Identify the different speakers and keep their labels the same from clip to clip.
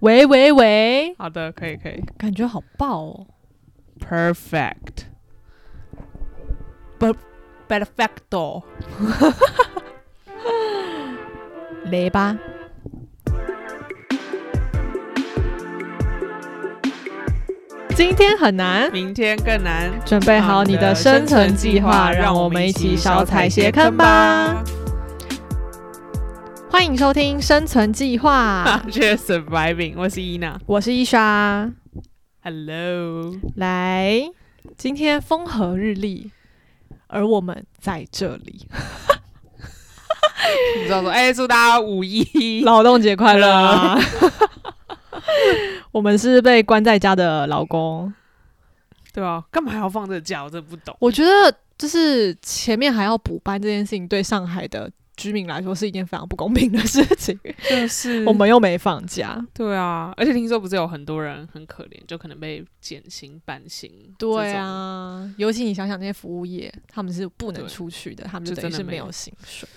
Speaker 1: 喂喂喂，
Speaker 2: 好的，可以可以
Speaker 1: 感觉好爆哦。
Speaker 2: ，perfect。不，perfecto。
Speaker 1: 雷吧。今天很难，
Speaker 2: 明天更难。
Speaker 1: 准备好你的生存计划，让我们一起少踩些坑吧。。欢迎收听《生存计划》
Speaker 2: surviving，我是伊娜。
Speaker 1: 我是伊莎。
Speaker 2: Hello，
Speaker 1: 来，今天风和日丽，而我们在这里。
Speaker 2: 你知道说，哎、祝大家五一
Speaker 1: 劳动节快乐啊！我们是被关在家的老公。
Speaker 2: 对啊，干嘛还要放这个假？我真的不懂。
Speaker 1: 我觉得就是前面还要补班这件事情，对上海的居民来说是一件非常不公平的事情。
Speaker 2: 就是
Speaker 1: 我们又没放假，
Speaker 2: 对啊，而且听说不是有很多人很可怜，就可能被减薪、半薪。
Speaker 1: 对，啊，尤其你想想那些服务业，他们是不能出去的，他们就等于是没有薪水。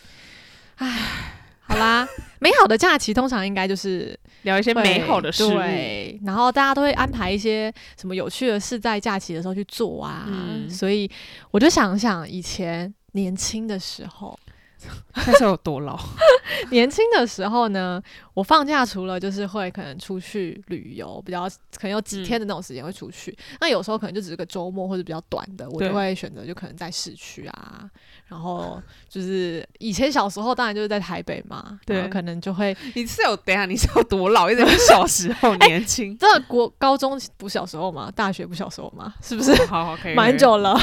Speaker 1: 唉，好啦，美好的假期通常应该就是
Speaker 2: 聊一些美好的事物。
Speaker 1: 对，然后大家都会安排一些什么有趣的事在假期的时候去做啊。
Speaker 2: 嗯
Speaker 1: 所以我就想想以前年轻的时候，
Speaker 2: 那时候有多老？
Speaker 1: 年轻的时候呢，我放假除了就是会可能出去旅游，比较可能有几
Speaker 2: 嗯
Speaker 1: 天的那种时间会出去。那有时候可能就只是个周末或者比较短的，我
Speaker 2: 对
Speaker 1: 就会选择就可能在市区啊。然后就是以前小时候当然就是在台北嘛，
Speaker 2: 对
Speaker 1: 可能就会
Speaker 2: 你是有等一下你是有多老？一直说小时候 年轻，
Speaker 1: 这国高中不小时候嘛，大学不小时候嘛，是不是？
Speaker 2: 好好可以，
Speaker 1: 蛮久了，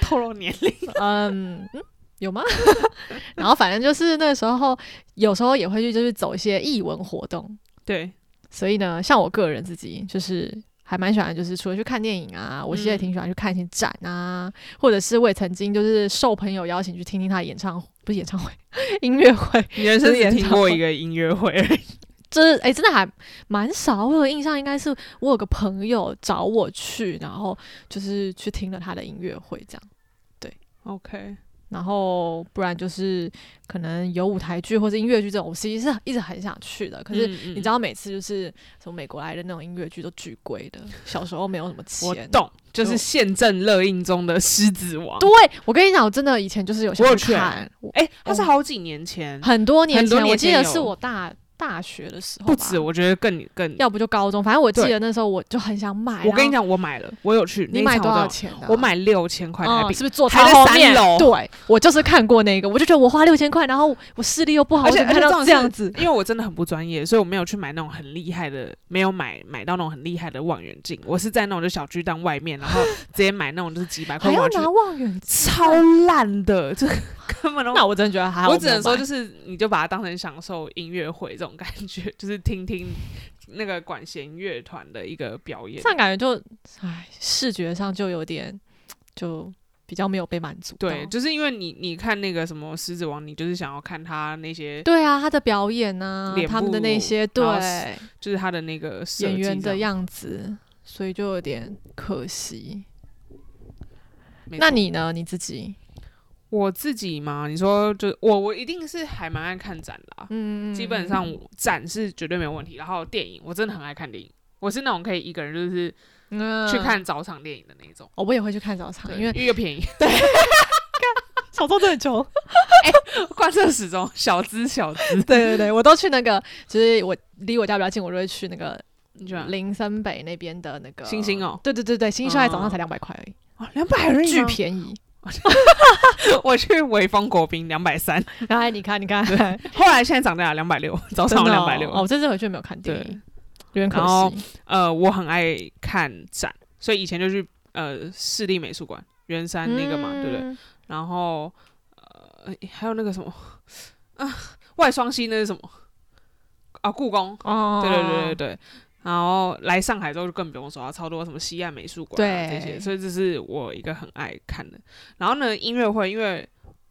Speaker 2: 透露年龄。
Speaker 1: 嗯嗯，有吗？然后反正就是那时候，有时候也会去就是走一些艺文活动，
Speaker 2: 对，
Speaker 1: 所以呢，像我个人自己就是还蛮喜欢，就是除了去看电影啊，我其实也
Speaker 2: 嗯
Speaker 1: 挺喜欢去看一些展啊，或者是我也曾经就是受朋友邀请去听听他的演唱，不是演唱会，音乐会，
Speaker 2: 你人生
Speaker 1: 就是
Speaker 2: 只听
Speaker 1: 演唱会
Speaker 2: 过一个音乐会而已。
Speaker 1: 就是哎、真的还蛮少。我有印象，应该是我有个朋友找我去，然后就是去听了他的音乐会这样。
Speaker 2: 对 OK，
Speaker 1: 然后不然就是可能有舞台剧或者音乐剧这种，我其实是一直很想去的。可是你知道，每次就是从美国来的那种音乐剧都巨贵的，小时候没有什么
Speaker 2: 我
Speaker 1: 钱。
Speaker 2: 懂，就是
Speaker 1: 就
Speaker 2: 现正热映中的《狮子王》。
Speaker 1: 对，我跟你讲，我真的以前就是有
Speaker 2: 去
Speaker 1: 去看，我
Speaker 2: 哎，它是
Speaker 1: 哦
Speaker 2: 好几年前，
Speaker 1: 很多年前，我记得是我大大学的时候，
Speaker 2: 不止，我觉得更更。
Speaker 1: 要不就高中，反正我记得那时候我就很想买。
Speaker 2: 我跟你讲，我买了，我有去。
Speaker 1: 你买多少钱？
Speaker 2: 我买六千块台
Speaker 1: 嗯，
Speaker 2: 币
Speaker 1: 是，不是坐
Speaker 2: 还在三？楼
Speaker 1: 对，我就是看过那个，我就觉得我花六千块，然后我视力又不好，
Speaker 2: 而且
Speaker 1: 看到这样子，
Speaker 2: 因为我真的很不专业，所以我没有去买那种很厉害的，没有买买到那种很厉害的望远镜。我是在那种就小巨蛋外面，然后直接买那种就是几百块
Speaker 1: 还要拿望远镜，
Speaker 2: 超烂的，就根本都
Speaker 1: 那我真的觉得还好。
Speaker 2: 我只能说，就是你就把它当成享受音乐会这种感觉，就是听听那个管弦乐团的一个表演
Speaker 1: 这。样感觉就，唉，视觉上就有点就比较没有被满足。
Speaker 2: 对，就是因为你你看那个什么《狮子王》，你就是想要看他那些，
Speaker 1: 对啊，他的表演呢、
Speaker 2: 脸
Speaker 1: 他们的那些对
Speaker 2: 就是他的那个
Speaker 1: 演员的样子，所以就有点可惜。那你呢？你自己？
Speaker 2: 我自己嘛，你说就我我一定是还蛮爱看展的、啊，
Speaker 1: 嗯，
Speaker 2: 基本上我展是绝对没有问题。然后电影我真的很爱看电影，我是那种可以一个人就是
Speaker 1: 嗯
Speaker 2: 去看早场电影的那种，
Speaker 1: 哦，我也会去看早场，因为
Speaker 2: 因为又便宜，对
Speaker 1: 小时候真的很穷。
Speaker 2: 贯彻始终，小资小资。
Speaker 1: 对对对，我都去那个，就是我离我家比较近，我就会去那个林森北那边的那个
Speaker 2: 星星哦
Speaker 1: 对对对对，星星秀才早上才
Speaker 2: 哦
Speaker 1: 两百块而已，
Speaker 2: 哦，两百而已
Speaker 1: 巨便宜。
Speaker 2: 我去潍坊国宾两百三，
Speaker 1: 然后你看，你看，
Speaker 2: 后来现在涨价两百六，早上
Speaker 1: 的
Speaker 2: 两百六。
Speaker 1: 哦，我这次回去没有看电影，有点可
Speaker 2: 然后
Speaker 1: 惜。
Speaker 2: 呃，我很爱看展，所以以前就去呃市立美术馆圆山那个嘛，对不对？
Speaker 1: 嗯？
Speaker 2: 然后呃还有那个什么啊，外双溪那是什么啊？故宫，
Speaker 1: 哦，
Speaker 2: 对对对对对。然后来上海之后就更不用说了，超多什么西岸美术馆啊这些，所以这是我一个很爱看的。然后呢，音乐会，因为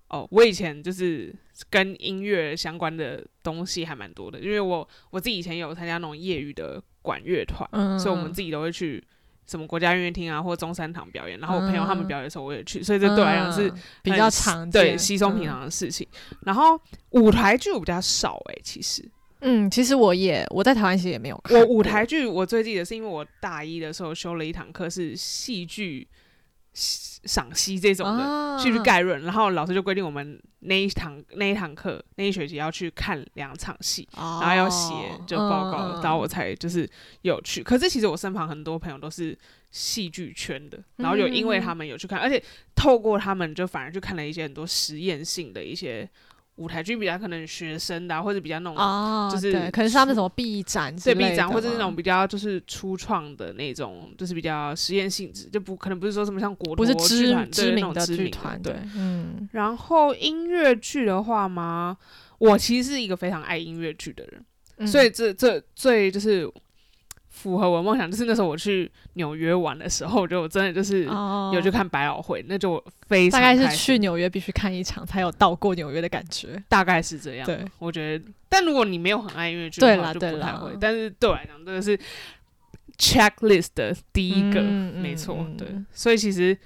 Speaker 2: 哦，我以前就是跟音乐相关的东西还蛮多的，因为我我自己以前有参加那种业余的管乐团，
Speaker 1: 嗯，
Speaker 2: 所以我们自己都会去什么国家音乐厅啊，或中山堂表演。然后我朋友他们
Speaker 1: 嗯
Speaker 2: 表演的时候，我也去，所以这对我来讲是
Speaker 1: 嗯比
Speaker 2: 很
Speaker 1: 较常见，
Speaker 2: 对稀松平
Speaker 1: 嗯。
Speaker 2: 常的事情。然后舞台剧我比较少诶、其实
Speaker 1: 嗯，其实我也我在台湾其实也没有看过
Speaker 2: 我舞台剧我最记得是因为我大一的时候修了一堂课是戏剧赏析这种的。
Speaker 1: 啊
Speaker 2: 戏剧概论，然后老师就规定我们那一堂那一堂课那一学期要去看两场戏，
Speaker 1: 然
Speaker 2: 然后要写就报告，
Speaker 1: 嗯
Speaker 2: 然后我才就是有去。可是其实我身旁很多朋友都是戏剧圈的，然后有因为他们有去看，而且透过他们就反而去看了一些很多实验性的一些舞台剧，比较可能学生的、啊、或者比较那种
Speaker 1: 啊，
Speaker 2: 就是
Speaker 1: 对，可能是他们什么 B 展之
Speaker 2: 对 B 展，或者是那种比较就是初创的那种，就是比较实验性质，就不可能不是说什么像国
Speaker 1: 不是知知名的剧团，
Speaker 2: 对。
Speaker 1: 对。，嗯。
Speaker 2: 然后音乐剧的话嘛，我其实是一个非常爱音乐剧的人，
Speaker 1: 嗯。
Speaker 2: 所以这这最就是符合我的梦想，就是那时候我去纽约玩的时候，就我真的就是
Speaker 1: 哦
Speaker 2: 有去看百老汇，那就非常
Speaker 1: 大概是去纽约必须看一场才有到过纽约的感觉。
Speaker 2: 大概是这样。
Speaker 1: 对，
Speaker 2: 我觉得，但如果你没有很爱音乐剧的
Speaker 1: 对
Speaker 2: 话，
Speaker 1: 对啦
Speaker 2: 不太会。但是对我来讲，这个是 checklist 的第一个，没错，
Speaker 1: 嗯
Speaker 2: 对。所以其实，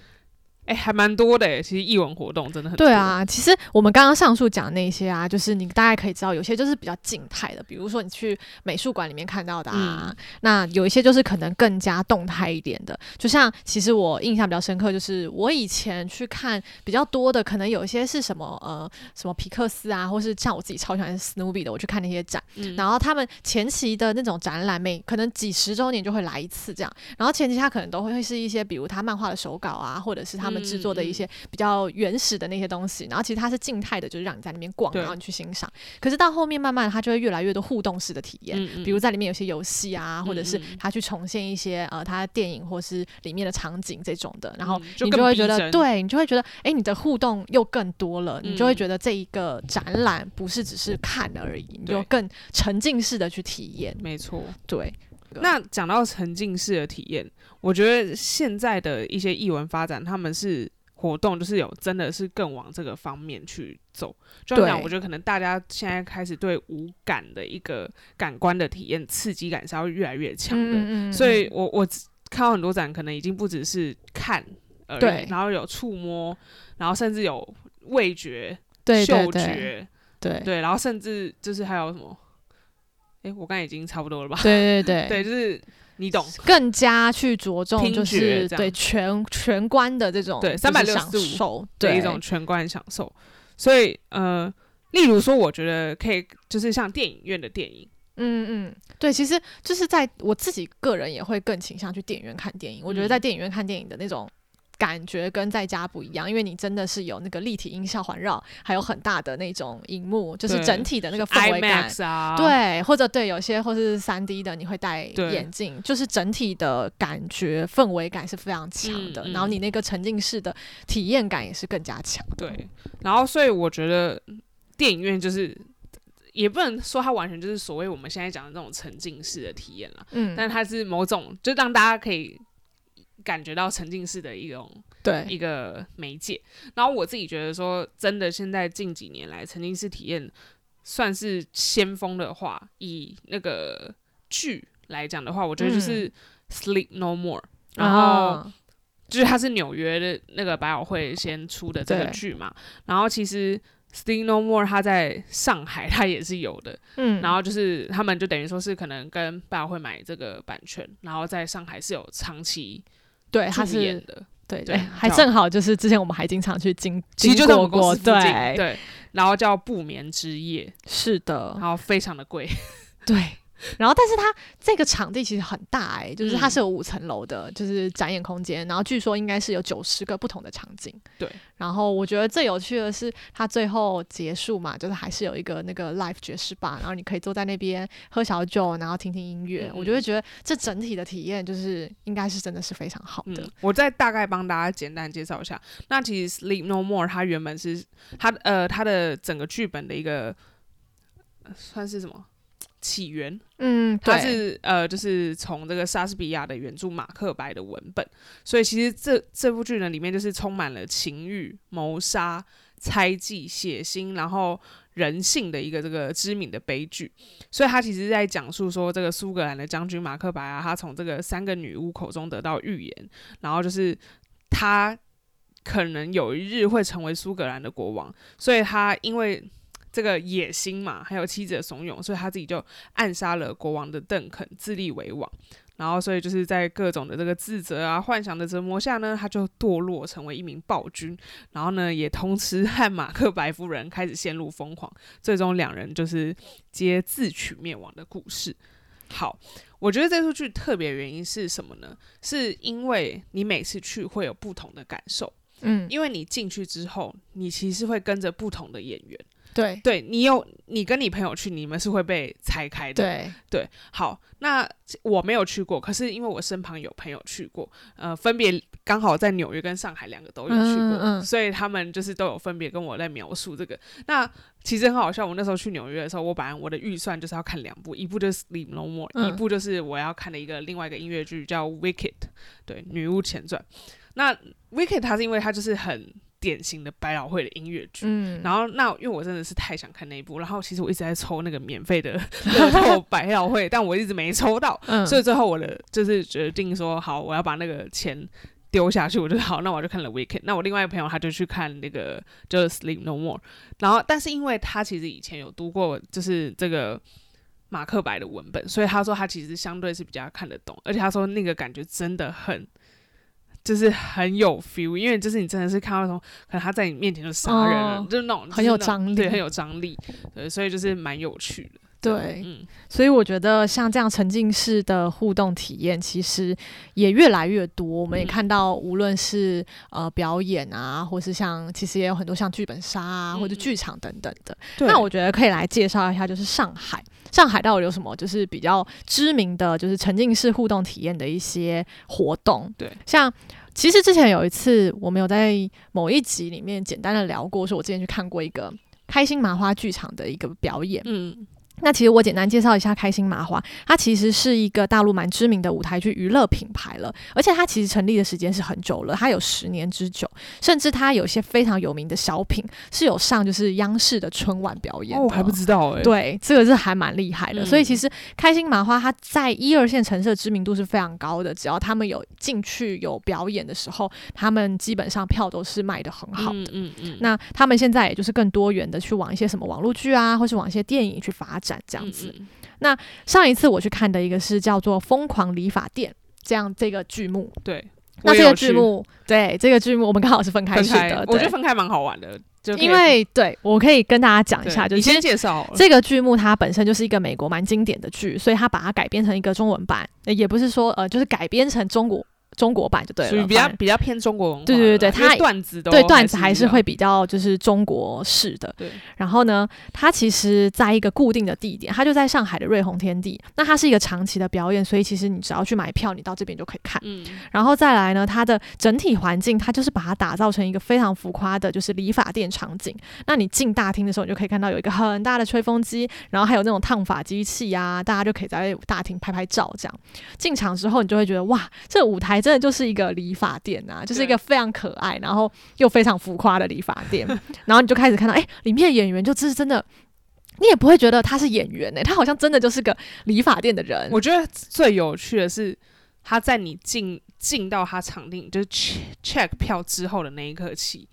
Speaker 2: 哎、还蛮多的耶。其实艺文活动真的很多
Speaker 1: 对，啊，其实我们刚刚上述讲那些啊，就是你大概可以知道，有些就是比较静态的，比如说你去美术馆里面看到的啊，
Speaker 2: 嗯
Speaker 1: 那有一些就是可能更加动态一点的。就像其实我印象比较深刻，就是我以前去看比较多的，可能有一些是什么呃什么皮克斯啊，或是像我自己超喜欢 Snoopy 的，我去看那些展，
Speaker 2: 嗯
Speaker 1: 然后他们前期的那种展览，每可能几十周年就会来一次这样。然后前期他可能都会是一些，比如他漫画的手稿啊，或者是他们制作的一些比较原始的那些东西。然后其实它是静态的，就是让你在里面逛，然后你去欣赏。可是到后面慢慢它就会越来越多互动式的体验。比如在里面有些游戏啊，或者是
Speaker 2: 嗯嗯
Speaker 1: 他去重现一些呃它的电影或是里面的场景这种的，然后你就会觉得，对你就会觉得，哎，你的互动又更多了，你就会
Speaker 2: 嗯
Speaker 1: 觉得这一个展览不是只是看而已，你就更沉浸式的去体验。
Speaker 2: 没错。
Speaker 1: 对，
Speaker 2: 那讲到沉浸式的体验，我觉得现在的一些艺文发展，他们是活动，就是有真的是更往这个方面去走。就像讲，我觉得可能大家现在开始对五感的一个感官的体验刺激感是要越来越强的。
Speaker 1: 嗯
Speaker 2: 所以我我看到很多展，可能已经不只是看而
Speaker 1: 对
Speaker 2: 已，然后有触摸，然后甚至有味觉、嗅觉，
Speaker 1: 对
Speaker 2: 对，然后甚至就是还有什么？诶，我刚才已经差不多了吧？
Speaker 1: 对对
Speaker 2: 对对，就是你懂，
Speaker 1: 更加去着重就是对全全观的这种
Speaker 2: 对
Speaker 1: 就是
Speaker 2: 365
Speaker 1: 享受，
Speaker 2: 的
Speaker 1: 对
Speaker 2: 一种全观享受。所以呃，例如说，我觉得可以，就是像电影院的电影，
Speaker 1: 嗯嗯，对，其实就是在我自己个人也会更倾向去电影院看电影。我觉得
Speaker 2: 嗯
Speaker 1: 在电影院看电影的那种感觉跟在家不一样，因为你真的是有那个立体音效环绕，还有很大的那种荧幕，就是整体的那个氛围感。
Speaker 2: 啊，，
Speaker 1: 对，或者对有些或是三 D 的，你会戴眼镜，就是整体的感觉氛围感是非常强的，
Speaker 2: 嗯嗯
Speaker 1: 然后你那个沉浸式的体验感也是更加强。
Speaker 2: 对。然后，所以我觉得电影院就是。也不能说它完全就是所谓我们现在讲的那种沉浸式的体验了，
Speaker 1: 嗯，
Speaker 2: 但它是某种就让大家可以感觉到沉浸式的一种
Speaker 1: 对，
Speaker 2: 一个媒介。然后我自己觉得说，真的现在近几年来沉浸式体验算是先锋的话，以那个剧来讲的话，我觉得就是《Sleep No More》，然后
Speaker 1: 啊
Speaker 2: 就是它是纽约的那个百老汇先出的这个
Speaker 1: 对
Speaker 2: 剧嘛，然后其实。Sleep No More，它在上海它也是有的，
Speaker 1: 嗯，
Speaker 2: 然后就是他们就等于说是可能跟百老汇买这个版权，然后在上海是有长期
Speaker 1: 对，他
Speaker 2: 是演
Speaker 1: 是
Speaker 2: 的，
Speaker 1: 对
Speaker 2: 对
Speaker 1: 对，还正好就是之前我们还经常去经经
Speaker 2: 其实就在我
Speaker 1: 过过，
Speaker 2: 们公司附近，
Speaker 1: 对，
Speaker 2: 对，然后叫不眠之夜，
Speaker 1: 是的，
Speaker 2: 然后非常的贵，
Speaker 1: 对。然后，但是它这个场地其实很大哎、就是它
Speaker 2: 嗯
Speaker 1: 是有五层楼的，就是展演空间。然后据说应该是有九十个不同的场景。
Speaker 2: 对。
Speaker 1: 然后我觉得最有趣的是，它最后结束嘛，就是还是有一个那个 live 爵士吧，然后你可以坐在那边喝小酒，然后听听音乐。
Speaker 2: 嗯
Speaker 1: 我就会觉得这整体的体验就是应该是真的是非常好的。
Speaker 2: 嗯，我再大概帮大家简单介绍一下。那其实《Sleep No More》它原本是它呃它的整个剧本的一个呃算是什么起源？
Speaker 1: 嗯，
Speaker 2: 它，是呃就是从这个莎士比亚的原著《马克白》的文本，所以其实这这部剧呢里面就是充满了情欲、谋杀、猜忌、血腥，然后人性的一个这个知名的悲剧。所以他其实在讲述说，这个苏格兰的将军马克白啊，他从这个三个女巫口中得到预言，然后就是他可能有一日会成为苏格兰的国王，所以他因为这个野心嘛，还有妻子的怂恿，所以他自己就暗杀了国王的邓肯，自立为王。然后，所以就是在各种的这个自责啊、幻想的折磨下呢，他就堕落成为一名暴君。然后呢，也同时和马克白夫人开始陷入疯狂，最终两人就是皆自取灭亡的故事。好，我觉得这出剧特别原因是什么呢？是因为你每次去会有不同的感受，
Speaker 1: 嗯，
Speaker 2: 因为你进去之后，你其实会跟着不同的演员。
Speaker 1: 对
Speaker 2: 对你有你跟你朋友去，你们是会被拆开的。
Speaker 1: 对
Speaker 2: 对，好，那我没有去过，可是因为我身旁有朋友去过，呃，分别刚好在纽约跟上海两个都有去过，
Speaker 1: 嗯嗯
Speaker 2: 所以他们就是都有分别跟我在描述这个。那其实很好笑，我那时候去纽约的时候，我本来我的预算就是要看两部，一部就是《Sleep No More》，
Speaker 1: 嗯
Speaker 2: 一部就是我要看的一个另外一个音乐剧叫《Wicked》，对，《女巫前传》。那《Wicked》它是因为它就是很典型的百老汇的音乐剧，
Speaker 1: 嗯，
Speaker 2: 然后那因为我真的是太想看那一部，然后其实我一直在抽那个免费的乐透 百老汇，但我一直没抽到，
Speaker 1: 嗯
Speaker 2: 所以最后我的就是决定说，好，我要把那个钱丢下去，我就好，那我就看了 Weekend。那我另外一个朋友他就去看那个就是 Sleep No More，然后但是因为他其实以前有读过就是这个。马克白的文本，所以他说他其实相对是比较看得懂，而且他说那个感觉真的很，就是很有 feel，因为就是你真的是看到从，可能他在你面前就杀人了，
Speaker 1: 哦
Speaker 2: 就是那种
Speaker 1: 很有张力
Speaker 2: 对，很有张力，对，所以就是蛮有趣的。
Speaker 1: 对，
Speaker 2: 嗯，
Speaker 1: 所以我觉得像这样沉浸式的互动体验，其实也越来越多。我们也
Speaker 2: 嗯
Speaker 1: 看到，无论是呃表演啊，或是像其实也有很多像剧本杀啊，
Speaker 2: 嗯
Speaker 1: 或者剧场等等的。那我觉得可以来介绍一下，就是上海，上海到底有什么就是比较知名的就是沉浸式互动体验的一些活动。
Speaker 2: 对，
Speaker 1: 像。其实之前有一次，我们有在某一集里面简单的聊过，说我之前去看过一个开心麻花剧场的一个表演。
Speaker 2: 嗯
Speaker 1: 那其实我简单介绍一下开心麻花，它其实是一个大陆蛮知名的舞台剧娱乐品牌了，而且它其实成立的时间是很久了，它有十年之久，甚至它有些非常有名的小品是有上就是央视的春晚表演
Speaker 2: 哦，还不知道哎、
Speaker 1: 对，这个是还蛮厉害的。
Speaker 2: 嗯
Speaker 1: 所以其实开心麻花它在一二线城市的知名度是非常高的，只要他们有进去有表演的时候，他们基本上票都是卖的很好的。
Speaker 2: 嗯嗯嗯，
Speaker 1: 那他们现在也就是更多元的去往一些什么网络剧啊，或是往一些电影去发展这样子。
Speaker 2: 嗯嗯
Speaker 1: 上一次我去看的一个是叫做《疯狂理发店》这样这个剧目。
Speaker 2: 对，
Speaker 1: 那这个剧目，对这个剧目我们刚好是分开
Speaker 2: 开
Speaker 1: 去的，，
Speaker 2: 我觉得分开蛮好玩的，就
Speaker 1: 因为对我可以跟大家讲一下，就
Speaker 2: 你先
Speaker 1: 是其实
Speaker 2: 介绍
Speaker 1: 这个剧目它本身就是一个美国蛮经典的剧，所以它把它改编成一个中文版，呃也不是说呃，就是改编成中国中国版就对了，
Speaker 2: 属于比较比较偏中国文化
Speaker 1: 对对对
Speaker 2: 的啦因为
Speaker 1: 它
Speaker 2: 段子都
Speaker 1: 对段子还是会比较就是中国式的。
Speaker 2: 对，
Speaker 1: 然后呢，它其实在一个固定的地点，它就在上海的瑞虹天地。那它是一个长期的表演，所以其实你只要去买票，你到这边就可以看。
Speaker 2: 嗯
Speaker 1: 然后再来呢，它的整体环境，它就是把它打造成一个非常浮夸的，就是理发店场景。那你进大厅的时候，你就可以看到有一个很大的吹风机，然后还有那种烫发机器啊，大家就可以在大厅拍拍照。这样进场之后，你就会觉得哇，这舞台真的就是一个理发店啊，就是一个非常可爱，然后又非常浮夸的理发店。然后你就开始看到，哎、里面的演员就是真的。你也不会觉得他是演员呢、他好像真的就是个理发店的人。
Speaker 2: 我觉得最有趣的是，他在你进进到他场地，就是 check check 票之后的那一刻起，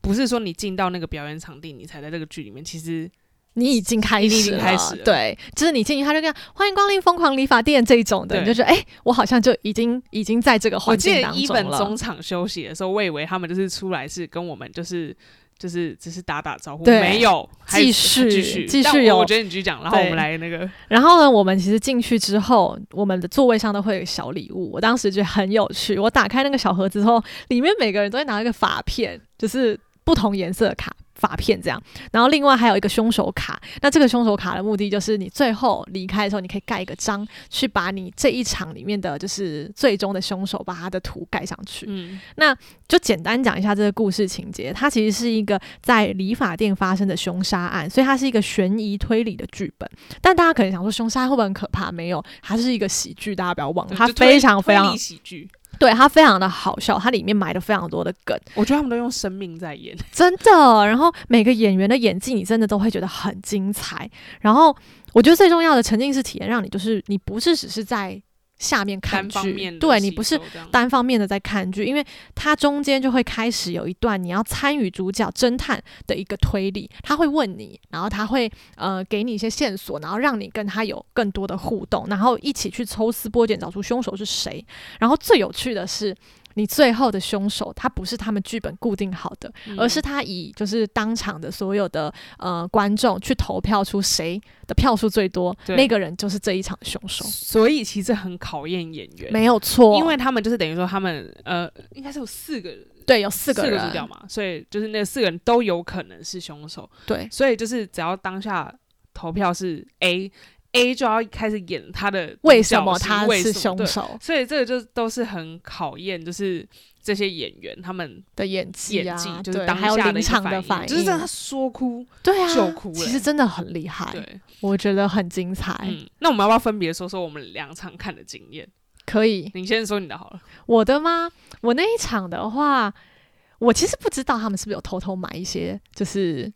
Speaker 2: 不是说你进到那个表演场地，你才在这个剧里面。其实
Speaker 1: 你已经开始了，
Speaker 2: 开始了
Speaker 1: 对，就是你进去他就跟欢迎光临疯狂理发店这一种的，你就觉得哎、我好像就已经已经在这个环境
Speaker 2: 记得一
Speaker 1: 当中了。
Speaker 2: 本中场休息的时候，我以为他们就是出来是跟我们就是。就是只是打打招呼，
Speaker 1: 对
Speaker 2: 没有
Speaker 1: 继续
Speaker 2: 继续
Speaker 1: 继续有
Speaker 2: 我觉得你继续讲，然后我们来那个
Speaker 1: 然后呢，我们其实进去之后，我们的座位上都会有小礼物，我当时觉得很有趣。我打开那个小盒子之后，里面每个人都会拿一个发片，就是不同颜色的卡。发片这样，然后另外还有一个凶手卡。那这个凶手卡的目的就是，你最后离开的时候，你可以盖一个章，去把你这一场里面的就是最终的凶手把他的图盖上去。
Speaker 2: 嗯那
Speaker 1: 就简单讲一下这个故事情节，它其实是一个在理发店发生的凶杀案，所以它是一个悬疑推理的剧本。但大家可能想说，凶杀会不会很可怕？没有，它是一个喜剧，大家不要忘了，它非常非常
Speaker 2: 喜剧，
Speaker 1: 对，它非常的好笑，它里面埋了非常多的梗，
Speaker 2: 我觉得他们都用生命在演。
Speaker 1: 真的。然后每个演员的演技，你真的都会觉得很精彩。然后我觉得最重要的沉浸式体验，让你就是你不是只是在下面看剧对你不是单方面的在看剧，因为它中间就会开始有一段你要参与主角侦探的一个推理，他会问你，然后他会呃给你一些线索，然后让你跟他有更多的互动，然后一起去抽丝剥茧找出凶手是谁。然后最有趣的是。你最后的凶手，他不是他们剧本固定好的，而是
Speaker 2: 嗯
Speaker 1: 他以就是当场的所有的呃观众去投票出谁的票数最多，那个人就是这一场凶手，
Speaker 2: 所以其实很考验演员，
Speaker 1: 没有错。
Speaker 2: 因为他们就是等于说他们呃应该是有四个人
Speaker 1: 对有四个
Speaker 2: 四
Speaker 1: 人，
Speaker 2: 个主角嘛，所以就是那四个人都有可能是凶手，
Speaker 1: 对
Speaker 2: 所以就是只要当下投票是 A。A 就要开始演他的
Speaker 1: 为什么他是凶手
Speaker 2: 所以这个就都是很考验，就是这些演员他们
Speaker 1: 的演技啊，
Speaker 2: 演技，就是当
Speaker 1: 还有临
Speaker 2: 下的
Speaker 1: 场的反应，
Speaker 2: 反就是让他说哭
Speaker 1: 对啊，
Speaker 2: 就哭
Speaker 1: 其
Speaker 2: 欸
Speaker 1: 实真的很厉害，
Speaker 2: 对，
Speaker 1: 我觉得很精彩，
Speaker 2: 嗯，那我们要不要分别说说我们两场看的经验？
Speaker 1: 可以。
Speaker 2: 你先说你的好了。
Speaker 1: 我的吗？我那一场的话，我其实不知道他们是不是有偷偷买一些，就是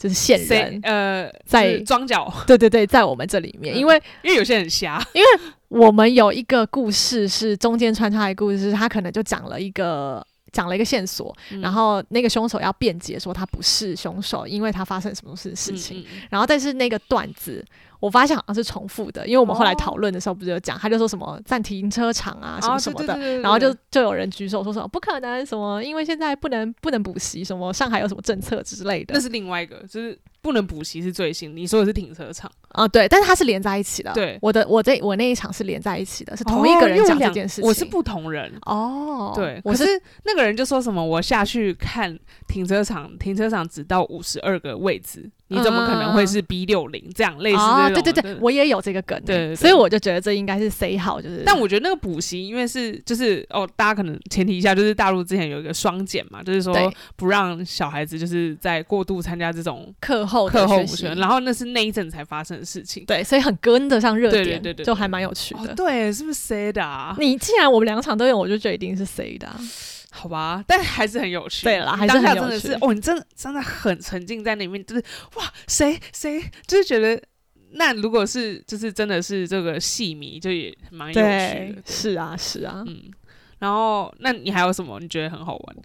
Speaker 1: 就是线
Speaker 2: 谁
Speaker 1: 人，
Speaker 2: 呃
Speaker 1: 在
Speaker 2: 就是装脚，
Speaker 1: 对对对，在我们这里面，
Speaker 2: 嗯
Speaker 1: 因为
Speaker 2: 因为有些人瞎，因为
Speaker 1: 我们有一个故事是中间穿插的故事，是他可能就讲了一个。讲了一个线索，
Speaker 2: 嗯
Speaker 1: 然后那个凶手要辩解说他不是凶手，因为他发生什么事事情。然后但是那个段子，我发现好像是重复的，因为我们后来
Speaker 2: 哦
Speaker 1: 讨论的时候不是有讲，他就说什么在停车场啊什么
Speaker 2: 哦
Speaker 1: 什么的，然后就就有人举手说什么不可能什么，因为现在不能不能补习，什么上海有什么政策之类的
Speaker 2: 那是另外一个，就是不能补习是最新。你说的是停车场，
Speaker 1: 啊、对，但是它是连在一起的。
Speaker 2: 对
Speaker 1: 我的我这我那一场是连在一起的，是同一个人讲这件事情。
Speaker 2: 我是不同人。
Speaker 1: 哦，
Speaker 2: 对，
Speaker 1: 我
Speaker 2: 可是那个人就说什么，我下去看停车场，停车场只到五十二个位置，你怎么可能会是 B 六零这样类似？
Speaker 1: 对对对，我也有这个梗欸，
Speaker 2: 对
Speaker 1: 所以我就觉得这应该是 say 好，就是
Speaker 2: 但我觉得那个补习，因为是就是哦，大家可能前提一下，就是大陆之前有一个双减嘛，就是说不让小孩子就是在过度参加这种
Speaker 1: 课后
Speaker 2: 课后补习，然后那是那一阵才发生的事情。
Speaker 1: 对，所以很跟得上热点，
Speaker 2: 对对对对
Speaker 1: 就还蛮有趣
Speaker 2: 哦
Speaker 1: 的。，
Speaker 2: 对，是不是 C 的啊？
Speaker 1: 你既然我们两场都有，我就觉得一定是 say 的啊、
Speaker 2: 好吧，但还是很有趣。
Speaker 1: 对啦还是
Speaker 2: 当下
Speaker 1: 很有趣
Speaker 2: 真的是哦，你真的真的很沉浸在里面，就是哇，谁谁就是觉得。那如果是就是真的是这个戏迷，就也蛮有趣
Speaker 1: 对
Speaker 2: 的，，
Speaker 1: 是啊，是啊。
Speaker 2: 嗯。然后，那你还有什么你觉得很好玩的？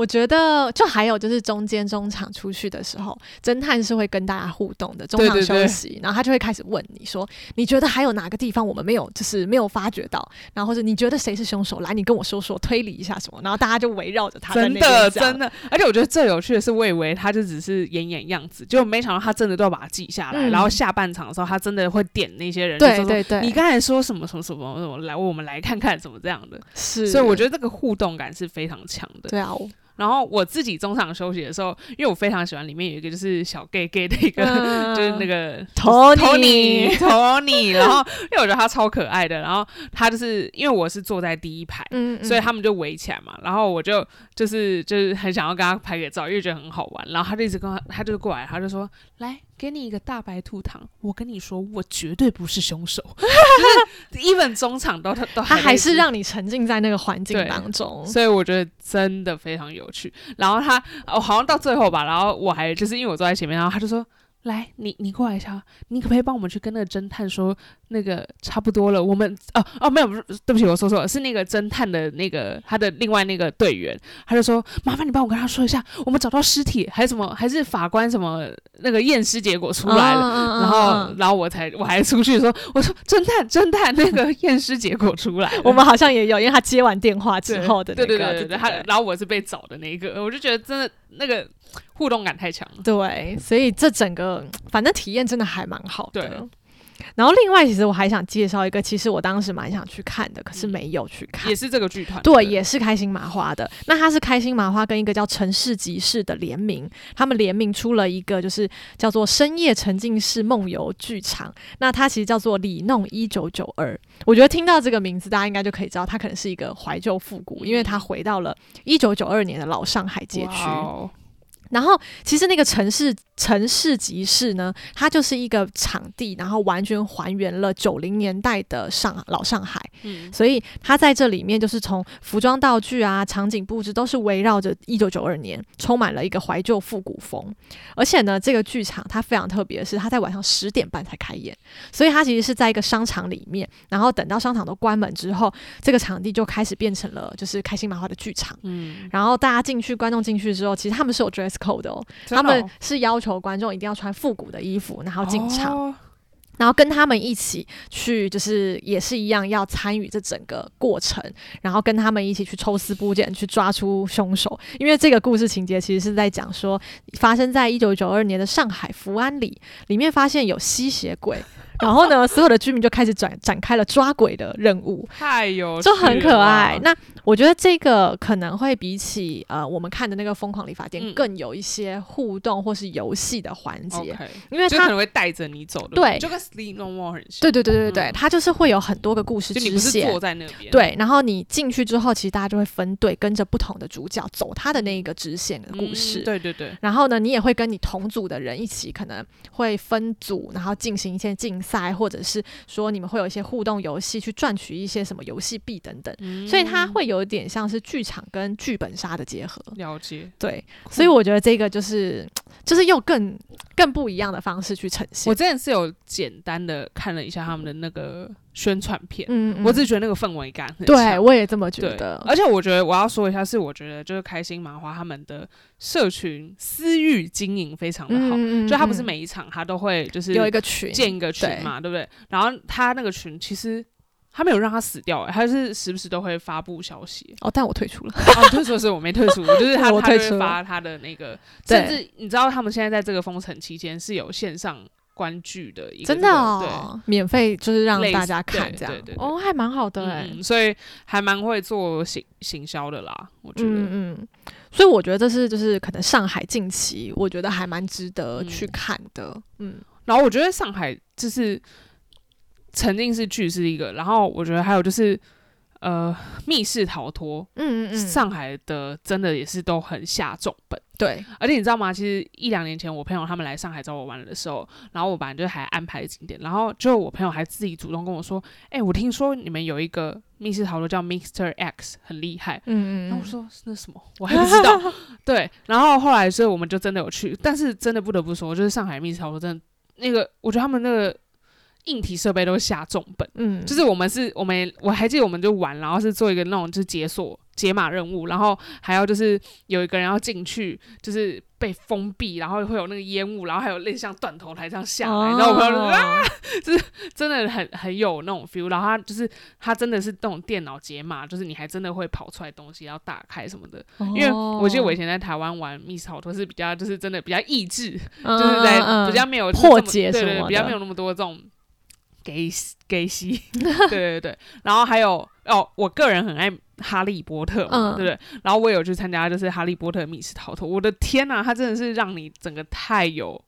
Speaker 1: 我觉得就还有就是中间中场出去的时候，侦探是会跟大家互动的，中场
Speaker 2: 对对对
Speaker 1: 休息，然后他就会开始问你说，你觉得还有哪个地方我们没有就是没有发觉到，然后或者你觉得谁是凶手，来你跟我说说，推理一下什么，然后大家就围绕着他在
Speaker 2: 真
Speaker 1: 那边讲
Speaker 2: 的真的，而且我觉得最有趣的是，我以为他就只是演演样子，结果没想到他真的都要把它记下来，
Speaker 1: 嗯
Speaker 2: 然后下半场的时候，他真的会点那些人，
Speaker 1: 对对对，
Speaker 2: 你刚才说什么什么什么什么，来我们来看看怎么这样的，
Speaker 1: 是，
Speaker 2: 所以我觉得这个互动感是非常强的。
Speaker 1: 对啊，我
Speaker 2: 然后我自己中场休息的时候，因为我非常喜欢里面有一个就是小 gay gay 的一个，
Speaker 1: 嗯
Speaker 2: 就是那个
Speaker 1: Tony
Speaker 2: Tony，然后因为我觉得他超可爱的，然后他就是因为我是坐在第一排，
Speaker 1: 嗯，嗯
Speaker 2: 所以他们就围起来嘛，然后我就就是就是很想要跟他拍个照，因为觉得很好玩。然后他就一直跟他，他就过来，他就说：“来，给你一个大白兔糖，我跟你说，我绝对不是凶手。”就是 even 中场都他都
Speaker 1: 他还是让你沉浸在那个环境当中，
Speaker 2: 所以我觉得真的非常有趣。然后他哦，好像到最后吧，然后我还就是因为我坐在前面，然后他就说：“来，你你过来一下，你可不可以帮我们去跟那个侦探说，那个差不多了，我们哦哦没有，不是对不起，我说错了，是那个侦探的那个他的另外那个队员，他就说麻烦你帮我跟他说一下，我们找到尸体还是什么，还是法官什么那个验尸结果出来了。
Speaker 1: 嗯
Speaker 2: 然后，然后我才我还出去说，我说侦探侦探，那个验尸结果出来，
Speaker 1: 我们好像也有，因为他接完电话之后的那个，
Speaker 2: 对对对对，他然后我是被找的那一个，我就觉得真的那个互动感太强了。
Speaker 1: 对，所以这整个反正体验真的还蛮好的。
Speaker 2: 对
Speaker 1: 然后另外，其实我还想介绍一个，其实我当时蛮想去看的，可是
Speaker 2: 嗯
Speaker 1: 没有去看。
Speaker 2: 也是这个剧团，
Speaker 1: 对，也是开心麻花的。那它是开心麻花跟一个叫城市集市的联名，他们联名出了一个就是叫做深夜沉浸式梦游剧场。那它其实叫做里弄一九九二。我觉得听到这个名字，大家应该就可以知道它可能是一个怀旧复古，因为它回到了一九九二年的老上海街区。然后其实那个城市城市集市呢，它就是一个场地，然后完全还原了九零年代的上老上海。
Speaker 2: 嗯
Speaker 1: 所以它在这里面就是从服装道具啊、场景布置都是围绕着一九九二年，充满了一个怀旧复古风。而且呢，这个剧场它非常特别的是，它在晚上十点半才开演，所以它其实是在一个商场里面，然后等到商场都关门之后，这个场地就开始变成了就是开心麻花的剧场。
Speaker 2: 嗯，
Speaker 1: 然后大家进去，观众进去之后，其实他们是有 dress code 的哦，他们
Speaker 2: 哦
Speaker 1: 是要求观众一定要穿复古的衣服，然后进场。
Speaker 2: 哦
Speaker 1: 然后跟他们一起去，就是也是一样要参与这整个过程，然后跟他们一起去抽丝剥茧，去抓出凶手。因为这个故事情节其实是在讲说，发生在一九九二年的上海福安里，里面发现有吸血鬼，然后呢，所有的居民就开始展展开了抓鬼的任务。
Speaker 2: 太有
Speaker 1: 就很可爱。那我觉得这个可能会比起呃我们看的那个《疯狂理发店》
Speaker 2: 嗯
Speaker 1: 更有一些互动或是游戏的环节因为它
Speaker 2: 可能会带着你走的，
Speaker 1: 对
Speaker 2: 就跟 Sleep No More 很像，
Speaker 1: 对对对对对，
Speaker 2: 嗯
Speaker 1: 它就是会有很多个故事支线
Speaker 2: 不是坐。在那边，
Speaker 1: 对，然后你进去之后，其实大家就会分队，跟着不同的主角走他的那一个支线的
Speaker 2: 嗯，
Speaker 1: 故事。
Speaker 2: 对对对，
Speaker 1: 然后呢，你也会跟你同组的人一起，可能会分组，然后进行一些竞赛，或者是说你们会有一些互动游戏，去赚取一些什么游戏币等等。
Speaker 2: 嗯
Speaker 1: 所以它会有点像是剧场跟剧本杀的结合。
Speaker 2: 了解。
Speaker 1: 对，所以我觉得这个就是就是用更更不一样的方式去呈现。
Speaker 2: 我之前是有简单的看了一下他们的那个宣传片，
Speaker 1: 嗯，嗯。
Speaker 2: 我只是觉得那个氛围感很
Speaker 1: 对
Speaker 2: 强
Speaker 1: 我也这么觉得，
Speaker 2: 而且我觉得我要说一下，是我觉得就是开心麻花他们的社群私域经营非常的好，
Speaker 1: 嗯
Speaker 2: 就他不是
Speaker 1: 嗯
Speaker 2: 每一场他都会就是
Speaker 1: 有一个群，
Speaker 2: 建一个群嘛，对不对？然后他那个群其实他没有让他死掉、欸，他是时不时都会发布消息。
Speaker 1: 哦，但我退出了。
Speaker 2: 哦，退出的是我没退出，就是 他他就会
Speaker 1: 我退出了
Speaker 2: 发他的那个，甚至你知道他们现在在这个封城期间是有线上观剧的一个
Speaker 1: 真的
Speaker 2: 这个
Speaker 1: 哦，免费就是让大家看这样哦，还蛮好的。
Speaker 2: 嗯，所以还蛮会做行行销的啦，我觉得。
Speaker 1: 嗯嗯，所以我觉得这是就是可能上海近期，我觉得还蛮值得去
Speaker 2: 嗯
Speaker 1: 看的。嗯
Speaker 2: 然后我觉得上海就是沉浸式剧是一个，然后我觉得还有就是呃密室逃脱，
Speaker 1: 嗯嗯嗯，
Speaker 2: 上海的真的也是都很下重本。
Speaker 1: 对，
Speaker 2: 而且你知道吗？其实一两年前我朋友他们来上海找我玩的时候，然后我本来就还安排景点，然后就我朋友还自己主动跟我说：“哎、我听说你们有一个密室逃脱叫 Mr. X，很厉害。”
Speaker 1: 嗯嗯嗯，
Speaker 2: 然后我说那什么，我还不知道。对，然后后来所以我们就真的有去，但是真的不得不说，就是上海密室逃脱真的那个，我觉得他们那个硬体设备都下重本。
Speaker 1: 嗯，
Speaker 2: 就是我们是我们我还记得我们就玩，然后是做一个那种就是解锁解码任务，然后还要就是有一个人要进去，就是被封闭，然后会有那个烟雾，然后还有类似像断头台这样下来，然后我朋友啊，
Speaker 1: 哦
Speaker 2: 真的很很有那种 feel，然后他就是他真的是那种电脑解码，就是你还真的会跑出来东西要打开什么的，因为我记得我以前在台湾玩密室逃脱是比较就是真的比较益智，
Speaker 1: 就
Speaker 2: 就是在比较没有
Speaker 1: 破
Speaker 2: 这么对对，
Speaker 1: 解什么
Speaker 2: 比较没有那么多这种给给戏，对对对。然后还有哦，我个人很爱哈利波特嘛，
Speaker 1: 嗯
Speaker 2: 对不对？然后我有去参加就是哈利波特密室逃脱，我的天呐，它真的是让你整个太有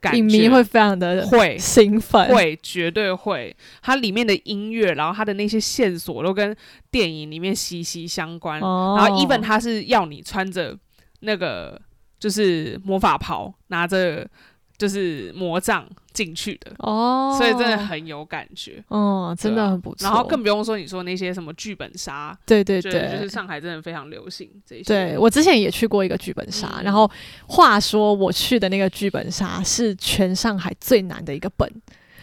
Speaker 2: 感觉，
Speaker 1: 影迷会非常的
Speaker 2: 会
Speaker 1: 兴奋，
Speaker 2: 会绝对会，它里面的音乐，然后它的那些线索都跟电影里面息息相关。
Speaker 1: 哦，
Speaker 2: 然后 even 它是要你穿着那个就是魔法袍，拿着就是魔杖进去的，
Speaker 1: 哦，
Speaker 2: 所以真的很有感觉。
Speaker 1: 哦，真的很不错。
Speaker 2: 然后更不用说你说那些什么剧本杀，
Speaker 1: 对对对，
Speaker 2: 就是上海真的非常流行这些。
Speaker 1: 对我之前也去过一个剧本杀，
Speaker 2: 嗯
Speaker 1: 然后话说我去的那个剧本杀是全上海最难的一个本，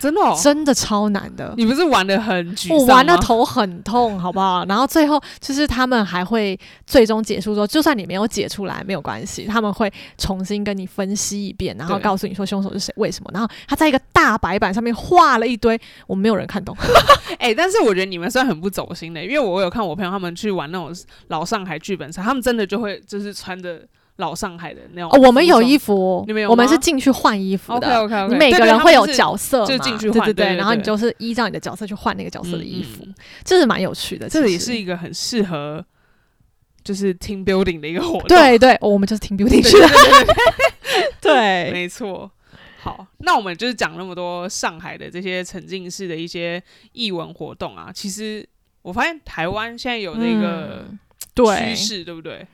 Speaker 2: 真的、哦，
Speaker 1: 真的超难的。
Speaker 2: 你不是玩的很沮丧
Speaker 1: 我？玩的头很痛，好不好？然后最后就是他们还会最终结束说，就算你没有解出来没有关系，他们会重新跟你分析一遍，然后告诉你说凶手是谁、为什么。然后他在一个大白板上面画了一堆，我们没有人看懂。
Speaker 2: 哎、但是我觉得你们算很不走心的，因为我有看我朋友他们去玩那种老上海剧本杀，他们真的就会就是穿着老上海的那种
Speaker 1: 哦，我们有衣
Speaker 2: 服
Speaker 1: 服，
Speaker 2: 你们有
Speaker 1: 我们是进去换衣服的。
Speaker 2: ，OK OK OK，
Speaker 1: 你每个人会有角色嘛，
Speaker 2: 就进去
Speaker 1: 换对
Speaker 2: 换对对
Speaker 1: 然后你就是依照你的角色去换那个角色的衣服，这是蛮有趣的。
Speaker 2: 这也是一个很适合就是 team building 的一个活动。
Speaker 1: 对对、哦我们就是 team building 去的，对，
Speaker 2: 没错。好，那我们就是讲那么多上海的这些沉浸式的一些艺文活动啊，其实我发现台湾现在有那个
Speaker 1: 嗯对
Speaker 2: 趋势，对不对？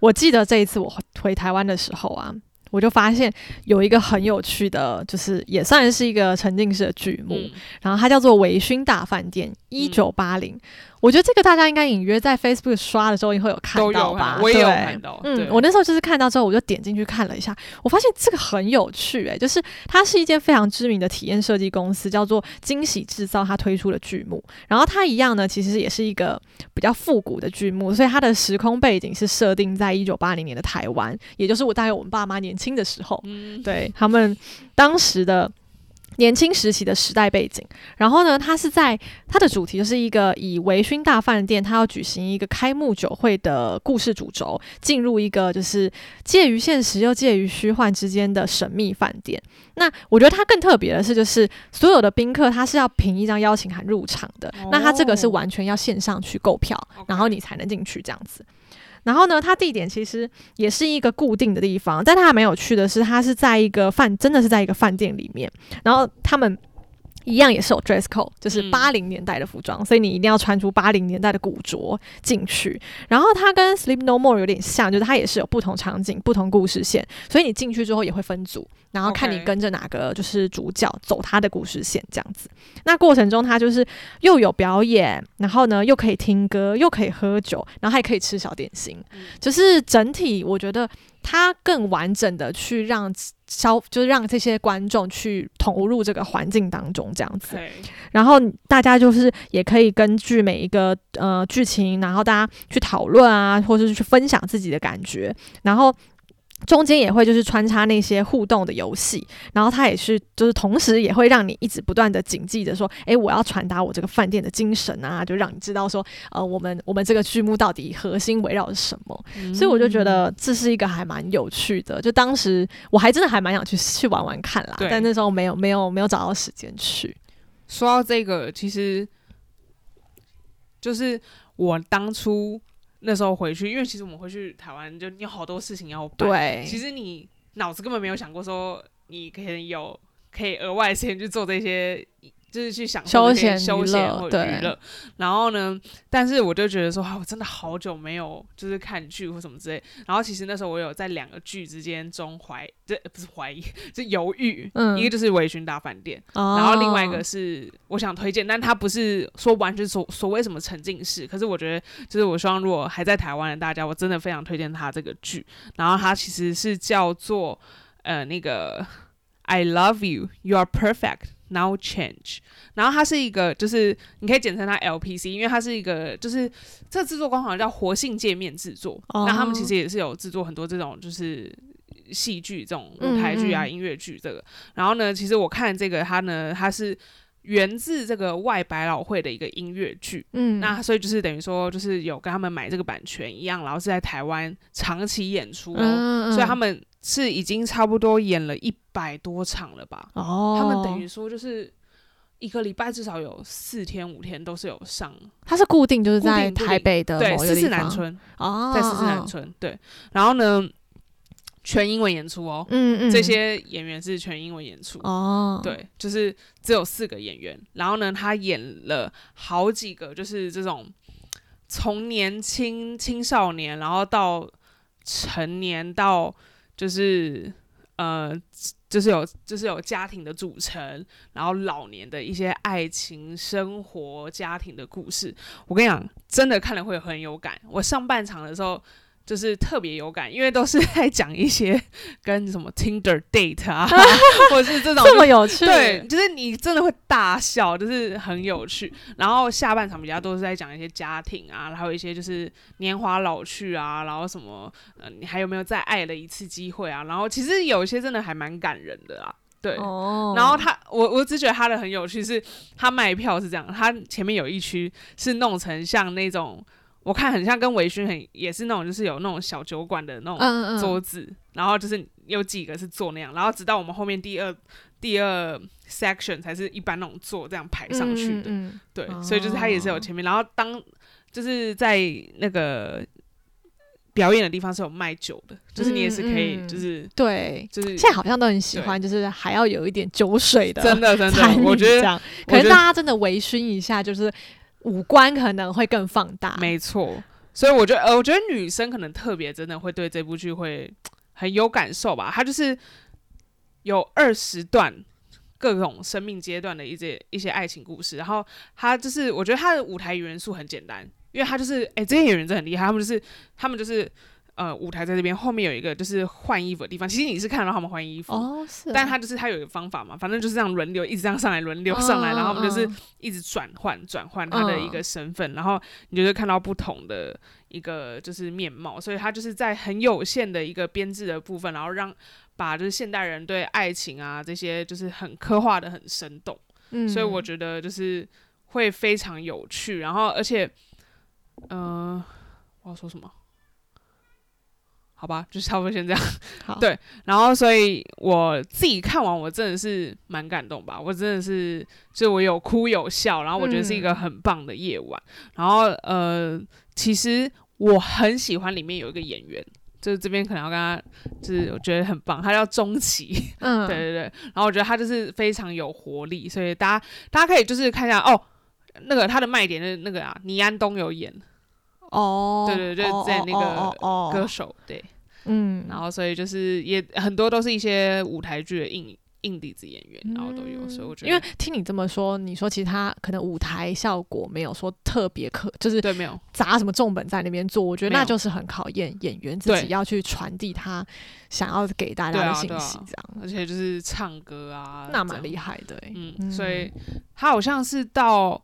Speaker 1: 我记得这一次我回回台湾的时候啊，我就发现有一个很有趣的，就是也算是一个沉浸式的剧目，
Speaker 2: 嗯。
Speaker 1: 然后它叫做《微醺大饭店》，一九八零。我觉得这个大家应该隐约在 Facebook 刷的时候也会有看到吧？
Speaker 2: 有看，我也有
Speaker 1: 对
Speaker 2: 看到。
Speaker 1: 嗯，我那时候就是看到之后，我就点进去看了一下，我发现这个很有趣、诶，就是它是一间非常知名的体验设计公司，叫做惊喜制造，它推出的剧目。然后它一样呢，其实也是一个比较复古的剧目，所以它的时空背景是设定在一九八零年的台湾，也就是我大概我们爸妈年轻的时候，
Speaker 2: 嗯，
Speaker 1: 对他们当时的。年轻时期的时代背景，然后呢，它是在它的主题就是一个以微醺大饭店，它要举行一个开幕酒会的故事主轴，进入一个就是介于现实又介于虚幻之间的神秘饭店。那我觉得它更特别的是，就是所有的宾客他是要凭一张邀请函入场的，那他这个是完全要线上去购票，然后你才能进去这样子。然后呢，它地点其实也是一个固定的地方，但它没有去的是，它是在一个饭，真的是在一个饭店里面，然后他们。一样也是有 dress code，就是
Speaker 2: 嗯
Speaker 1: 八零年代的服装，所以你一定要穿出八零年代的古着进去。然后它跟 Sleep No More 有点像，就是它也是有不同场景、不同故事线，所以你进去之后也会分组，然后看你跟着哪个就是主角走他的故事线这样子。那过程中，它就是又有表演，然后呢又可以听歌，又可以喝酒，然后还可以吃小点心，
Speaker 2: 嗯
Speaker 1: 就是整体我觉得它更完整的去让消，就是让这些观众去投入这个环境当中这样子。然后大家就是也可以根据每一个呃剧情，然后大家去讨论啊，或者是去分享自己的感觉，然后。中间也会就是穿插那些互动的游戏，然后它也是就是同时也会让你一直不断的谨记着说，诶，我要传达我这个饭店的精神啊，就让你知道说，呃，我们我们这个剧目到底核心围绕着什么。所以我就觉得这是一个还蛮有趣的，就当时我还真的还蛮想去去玩玩看啦，但那时候没有没有没有找到时间去。
Speaker 2: 说到这个，其实就是我当初那时候回去，因为其实我们回去台湾就你有好多事情要办。，
Speaker 1: 对，
Speaker 2: 其实你脑子根本没有想过说你可以有可以额外的时间去做这些。就是去享受
Speaker 1: 休闲
Speaker 2: 休闲或娱乐，然后呢，但是我就觉得说，啊，我真的好久没有就是看剧或什么之类。然后其实那时候我有在两个剧之间中怀，这不是怀疑，是犹豫。
Speaker 1: 嗯
Speaker 2: 一个就是《微醺大饭店》，
Speaker 1: 然
Speaker 2: 然后另外一个是我想推荐，但它不是说完全所所谓什么沉浸式，可是我觉得就是我希望如果还在台湾的大家，我真的非常推荐它这个剧。然后它其实是叫做呃那个 I love you, you are perfect. Now change，然后它是一个，就是你可以简称它 LPC，因为它是一个，就是这个制作工好像叫活性界面制作。
Speaker 1: 哦
Speaker 2: 那他们其实也是有制作很多这种，就是戏剧这种舞台剧啊、
Speaker 1: 嗯嗯
Speaker 2: 音乐剧这个。然后呢，其实我看这个它呢，它是源自这个外百老汇的一个音乐剧。
Speaker 1: 嗯，
Speaker 2: 那所以就是等于说，就是有跟他们买这个版权一样，然后是在台湾长期演出哦。
Speaker 1: 嗯
Speaker 2: 所以他们是已经差不多演了一百多场了吧？
Speaker 1: 哦，
Speaker 2: 他们等于说就是一个礼拜至少有四天五天都是有上，
Speaker 1: 它是固定就是在台北的
Speaker 2: 对，四四南村，
Speaker 1: 哦，
Speaker 2: 在四四南
Speaker 1: 哦，
Speaker 2: 村，对。然后呢，全英文演出哦，
Speaker 1: 嗯嗯，
Speaker 2: 这些演员是全英文演出。
Speaker 1: 哦，，
Speaker 2: 对，就是只有四个演员，然后呢，他演了好几个，就是这种从年轻青少年，然后到成年，到就是呃，就是有就是有家庭的组成，然后老年的一些爱情、生活、家庭的故事。我跟你讲，真的看了会很有感。我上半场的时候。就是特别有感，因为都是 在讲一些跟什么 Tinder date 啊，或者是这种
Speaker 1: 这么有趣，
Speaker 2: 对，就是你真的会大笑，就是很有趣。然后下半场比较都是在讲一些家庭啊，还有一些就是年华老去啊，然后什么呃，你还有没有再爱了一次机会啊？然后其实有一些真的还蛮感人的啊，对。
Speaker 1: 哦，
Speaker 2: 然后他，我我只觉得他的很有趣，是他卖票是这样，他前面有一区是弄成像那种，我看很像跟微醺很也是那种，就是有那种小酒馆的那种
Speaker 1: 嗯嗯
Speaker 2: 桌子，然后就是有几个是坐那样，然后直到我们后面第二第二 section 才是一般那种坐这样排上去的，对，
Speaker 1: 哦
Speaker 2: 所以就是它也是有前面，然后当就是在那个表演的地方是有卖酒的，就是你也是可以，就是
Speaker 1: 对。
Speaker 2: 就是
Speaker 1: 现在好像都很喜欢，就是还要有一点酒水的
Speaker 2: 真的真的，我觉得
Speaker 1: 这样，可能大家真的微醺一下，就是五官可能会更放大。
Speaker 2: 没错，所以我觉得呃，我觉得女生可能特别真的会对这部剧会 很有感受吧。它就是有二十段各种生命阶段的一些一些爱情故事，然后它就是我觉得它的舞台元素很简单，因为它就是哎、这些演员真的很厉害，他们就是他们就是呃舞台在这边，后面有一个就是换衣服的地方，其实你是看得到他们换衣服，
Speaker 1: 哦，是啊，
Speaker 2: 但他就是他有一个方法嘛，反正就是这样轮流，一直这样上来轮流上来，然后我们就是
Speaker 1: 嗯
Speaker 2: 一直转换转换他的一个身份，然后你就会看到不同的一个就是面貌，所以他就是在很有限的一个编制的部分，然后让把就是现代人对爱情啊这些就是很刻画的很生动，
Speaker 1: 嗯。
Speaker 2: 所以我觉得就是会非常有趣，然后而且，呃，我要说什么？好吧，就差不多先这样。
Speaker 1: 好
Speaker 2: 对然后，所以我自己看完，我真的是蛮感动吧。我真的是，就我有哭有笑，然后我觉得是一个很棒的夜晚。然后，呃，其实我很喜欢里面有一个演员，就是这边可能要跟他，就是我觉得很棒，他叫钟琪。
Speaker 1: 嗯，
Speaker 2: 对对对，然后我觉得他就是非常有活力，所以大家大家可以就是看一下哦，那个他的卖点是那个啊，倪安东有演
Speaker 1: 哦，
Speaker 2: 对对对
Speaker 1: 哦
Speaker 2: 在那个歌手，对，
Speaker 1: 嗯，
Speaker 2: 然后所以就是也很多都是一些舞台剧的硬硬底子演员，然后都有，所以我觉得
Speaker 1: 因为听你这么说，你说其实他可能舞台效果没有说特别可，就是
Speaker 2: 对没有。
Speaker 1: 砸什么重本在那边做，我觉得那就是很考验演员自己要去传递他想要给大家的信息这样，
Speaker 2: 而且就是唱歌啊，
Speaker 1: 那蛮。厉害的欸
Speaker 2: 嗯，所以他好像是到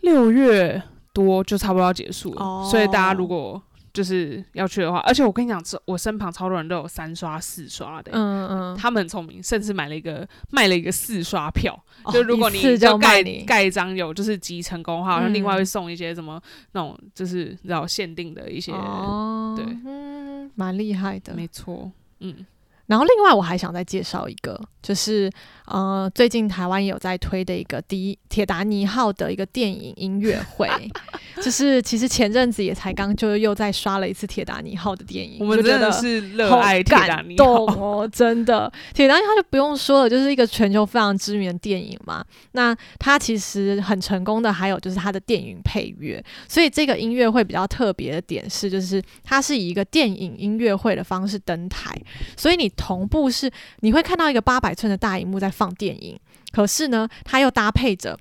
Speaker 2: 六月多就差不多要结束了，
Speaker 1: 哦。
Speaker 2: 所以大家如果就是要去的话，而且我跟你讲，这我身旁超多人都有三刷、四刷的，
Speaker 1: 嗯嗯，
Speaker 2: 他们很聪明，甚至买了一个卖了一个四刷票，
Speaker 1: 哦
Speaker 2: 就如果你盖盖一张有就是集成功的话，好像另外
Speaker 1: 嗯
Speaker 2: 会送一些什么那种就是你知道限定的一些，
Speaker 1: 哦，
Speaker 2: 对。
Speaker 1: 嗯，蛮厉害的。
Speaker 2: 没错，嗯，
Speaker 1: 然后另外我还想再介绍一个，就是呃，最近台湾也有在推的一个迪铁达尼号的一个电影音乐会，就是其实前阵子也才刚就又再刷了一次铁达尼号的电影，
Speaker 2: 我们真的是热
Speaker 1: 好
Speaker 2: 爱铁达
Speaker 1: 感
Speaker 2: 尼
Speaker 1: 动
Speaker 2: 号，
Speaker 1: 哦，真的。铁达尼号就不用说了，就是一个全球非常知名的电影嘛。那它其实很成功的，还有就是它的电影配乐。所以这个音乐会比较特别的点是，就是它是以一个电影音乐会的方式登台，所以你同步是你会看到一个八百寸的大荧幕在放电影，可是呢，它又搭配着。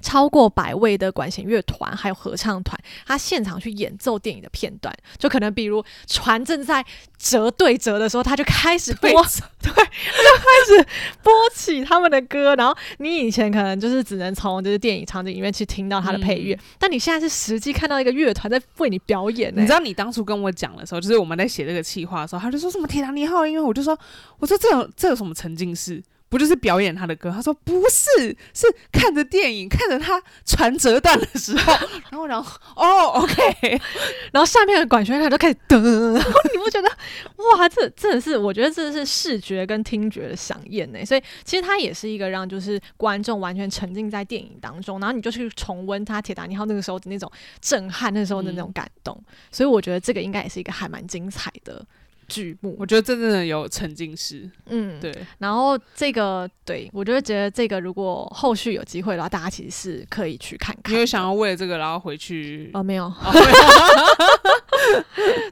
Speaker 1: 超过百位的管弦乐团还有合唱团，他现场去演奏电影的片段，就可能比如船正在折对折的时候，他就开始播，
Speaker 2: 对
Speaker 1: 对，他就开始播起他们的歌，然后你以前可能就是只能从就是电影场景里面去听到他的配乐，但你现在是实际看到一个乐团在为你表演、欸，
Speaker 2: 你知道你当初跟我讲的时候，就是我们在写这个企划的时候，他就说什么铁达尼号因为，我就说，我说这有这有什么沉浸式？不就是表演他的歌？他说不是，是看着电影，看着他传折断的时候，然后然后哦，OK，
Speaker 1: 然后下面的管弦乐团就开始噔，然后你不觉得哇，这真的是我觉得这是视觉跟听觉的响应呢。所以其实它也是一个让就是观众完全沉浸在电影当中，然后你就去重温他铁达尼号那个时候的那种震撼，那时候的那种感动。所以我觉得这个应该也是一个还蛮精彩的剧目
Speaker 2: 我。觉得真正的有沉浸式，
Speaker 1: 嗯，
Speaker 2: 对，
Speaker 1: 然后这个对我就会觉得这个如果后续有机会的话，大家其实是可以去看看的。
Speaker 2: 你有想要为了这个然后回去？
Speaker 1: 哦，没有，
Speaker 2: 哦没有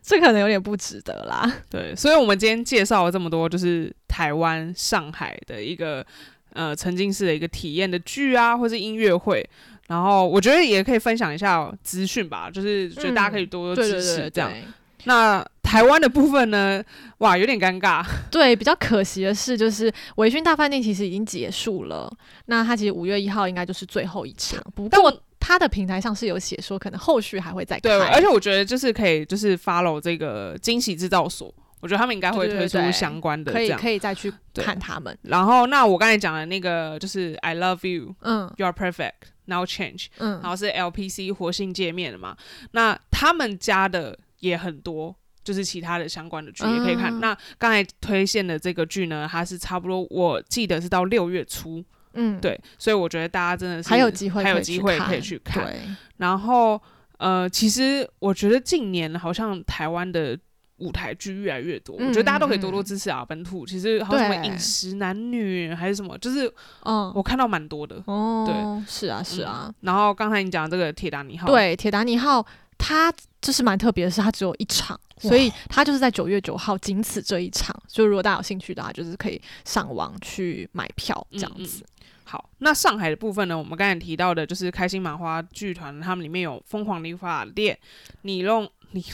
Speaker 1: 这可能有点不值得啦。
Speaker 2: 对，所以我们今天介绍了这么多，就是台湾、上海的一个呃沉浸式的一个体验的剧啊，或是音乐会。然后我觉得也可以分享一下资讯吧，就是觉得大家可以多多支持
Speaker 1: 对
Speaker 2: 这样。
Speaker 1: 对。
Speaker 2: 那台湾的部分呢？哇，有点尴尬。
Speaker 1: 对，比较可惜的是，就是维醺大饭店其实已经结束了。那它其实五月一号应该就是最后一场，不
Speaker 2: 但
Speaker 1: 过它的平台上是有写说，可能后续还会再开。
Speaker 2: 对，而且我觉得就是可以，就是 follow 这个惊喜制造所，我觉得他们应该会推出相关的
Speaker 1: 可以。可以再去看他们。
Speaker 2: 然后，那我刚才讲的那个就是 I love you,
Speaker 1: 嗯
Speaker 2: you are perfect, now change，
Speaker 1: 嗯
Speaker 2: 然后是 LPC 活性界面的嘛。那他们家的也很多，就是其他的相关的剧也可以看。
Speaker 1: 嗯
Speaker 2: 那刚才推荐的这个剧呢，它是差不多我记得是到六月初，
Speaker 1: 嗯，，
Speaker 2: 对，所以我觉得大家真的是
Speaker 1: 还有机会，
Speaker 2: 还有机会可以
Speaker 1: 去
Speaker 2: 去看。
Speaker 1: 对，
Speaker 2: 然后呃，其实我觉得近年好像台湾的舞台剧越来越多，我觉得大家都可以多多支持啊。本土其实还有什么饮食男女还是什么，就是
Speaker 1: 嗯，
Speaker 2: 我看到蛮多的。
Speaker 1: 哦，对是啊，是啊。
Speaker 2: 然后刚才你讲的这个铁达尼号，，
Speaker 1: 对，铁达尼号它就是蛮特别的是，它只有一场，所以它就是在九月九号，仅此这一场。就如果大家有兴趣的话，就是可以上网去买票这样子。
Speaker 2: 好，那上海的部分呢？我们刚才提到的就是开心麻花剧团，他们里面有疯狂理发店，你弄你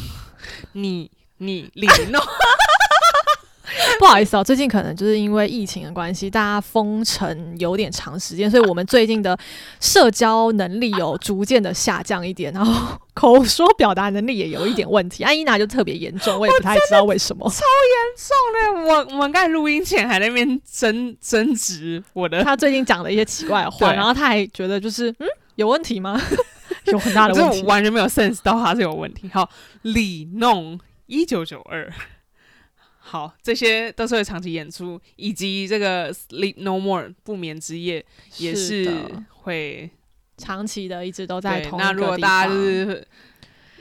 Speaker 2: 你你你弄。
Speaker 1: 不好意思哦，最近可能就是因为疫情的关系，大家封城有点长时间，所以我们最近的社交能力有逐渐的下降一点，然后 口说表达能力也有一点问题。安伊娜就特别严重，我也不太知道为什么，
Speaker 2: 超严重的。我我们刚才录音前还在那边争争执我的，
Speaker 1: 他最近讲了一些奇怪的话，然后他还觉得就是嗯有问题吗？有很大的问题，
Speaker 2: 完全没有 sense 到他是有问题。好，李弄一九九二。好，这些都是会长期演出，以及这个 Sleep No More 不眠之夜也是会
Speaker 1: 长期的，一直都在同
Speaker 2: 那如果大家就是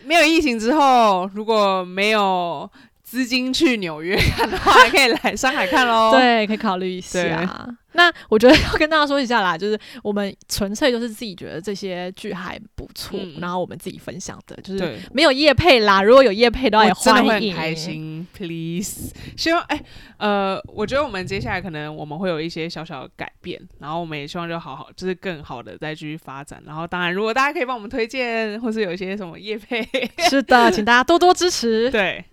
Speaker 2: 没有疫情之后，如果没有资金去纽约看的话，可以来上海看喽。
Speaker 1: 对，可以考虑一下。那我觉得要跟大家说一下啦，就是我们纯粹就是自己觉得这些剧还不错，然后我们自己分享的，就是没有叶配啦。如果有叶配的话，也欢迎。
Speaker 2: 开心，please。希望哎，呃，我觉得我们接下来可能我们会有一些小小的改变，然后我们也希望就好好，就是更好的再继续发展。然后当然，如果大家可以帮我们推荐，或是有一些什么叶配，
Speaker 1: 是的，请大家多多支持。
Speaker 2: 对，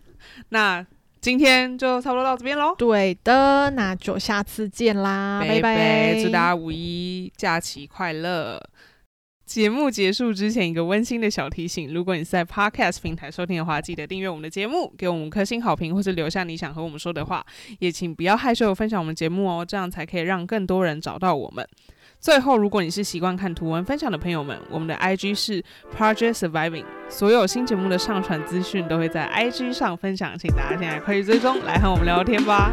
Speaker 2: 那。今天就差不多到这边喽。
Speaker 1: 对的，那就下次见啦，拜拜！
Speaker 2: 祝大家五一假期快乐。节目结束之前，一个温馨的小提醒：如果你是在 Podcast 平台收听的话，记得订阅我们的节目，给我们五颗星好评，或是留下你想和我们说的话。也请不要害羞的分享我们节目哦，这样才可以让更多人找到我们。最后，如果你是习惯看图文分享的朋友们，我们的 IG 是 Project Surviving，所有新节目的上传资讯都会在 IG 上分享，请大家现在快去追踪，来和我们聊天吧。